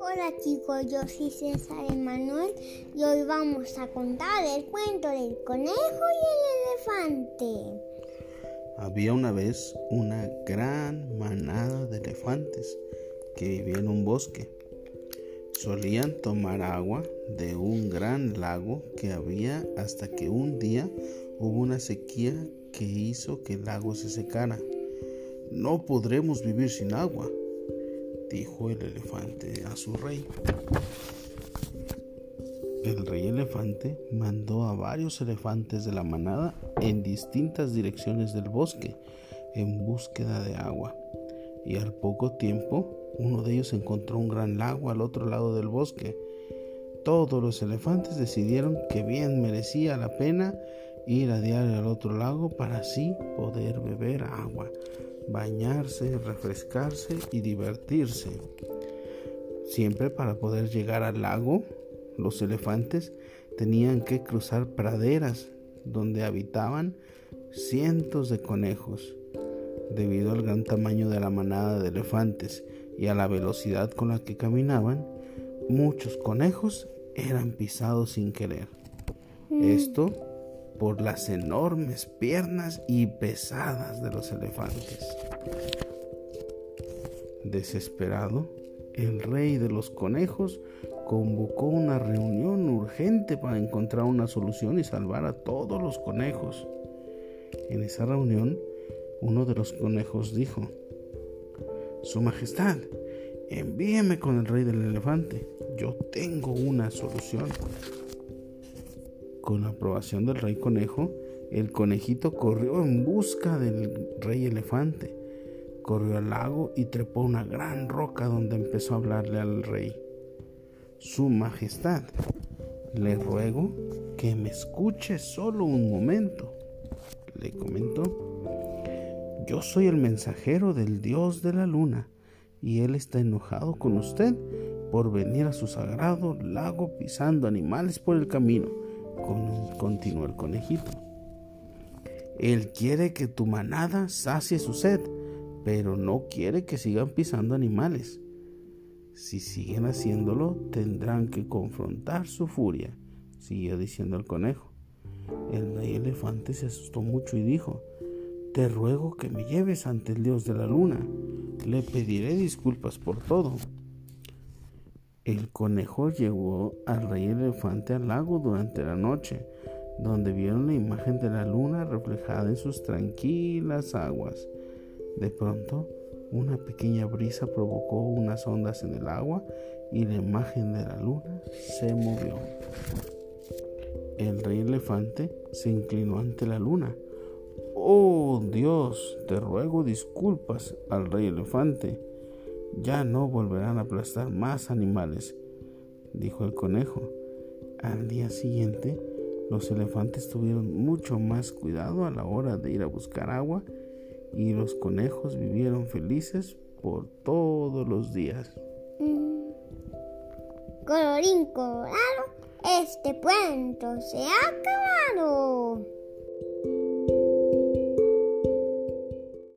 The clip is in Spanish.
Hola chicos, yo soy César Emanuel y hoy vamos a contar el cuento del conejo y el elefante. Había una vez una gran manada de elefantes que vivían en un bosque. Solían tomar agua de un gran lago que había hasta que un día hubo una sequía que hizo que el lago se secara. No podremos vivir sin agua, dijo el elefante a su rey. El rey elefante mandó a varios elefantes de la manada en distintas direcciones del bosque en búsqueda de agua. Y al poco tiempo, uno de ellos encontró un gran lago al otro lado del bosque. Todos los elefantes decidieron que bien merecía la pena ir a diario al otro lago para así poder beber agua, bañarse, refrescarse y divertirse. Siempre para poder llegar al lago los elefantes tenían que cruzar praderas donde habitaban cientos de conejos. Debido al gran tamaño de la manada de elefantes y a la velocidad con la que caminaban, muchos conejos eran pisados sin querer. Mm. Esto por las enormes piernas y pesadas de los elefantes. Desesperado, el rey de los conejos convocó una reunión urgente para encontrar una solución y salvar a todos los conejos. En esa reunión, uno de los conejos dijo, Su Majestad, envíeme con el rey del elefante, yo tengo una solución. Con la aprobación del rey conejo, el conejito corrió en busca del rey elefante, corrió al lago y trepó una gran roca donde empezó a hablarle al rey. Su Majestad, le ruego que me escuche solo un momento, le comentó. Yo soy el mensajero del dios de la luna y él está enojado con usted por venir a su sagrado lago pisando animales por el camino, continuó el conejito. Él quiere que tu manada sacie su sed, pero no quiere que sigan pisando animales. Si siguen haciéndolo, tendrán que confrontar su furia, siguió diciendo el conejo. El rey elefante se asustó mucho y dijo, Te ruego que me lleves ante el dios de la luna. Le pediré disculpas por todo. El conejo llevó al rey elefante al lago durante la noche, donde vieron la imagen de la luna reflejada en sus tranquilas aguas. De pronto, una pequeña brisa provocó unas ondas en el agua y la imagen de la luna se movió. El rey elefante se inclinó ante la luna. Oh Dios, te ruego disculpas al rey elefante. Ya no volverán a aplastar más animales, dijo el conejo. Al día siguiente, los elefantes tuvieron mucho más cuidado a la hora de ir a buscar agua y los conejos vivieron felices por todos los días. Mm. Colorín colorado, este cuento se ha acabado.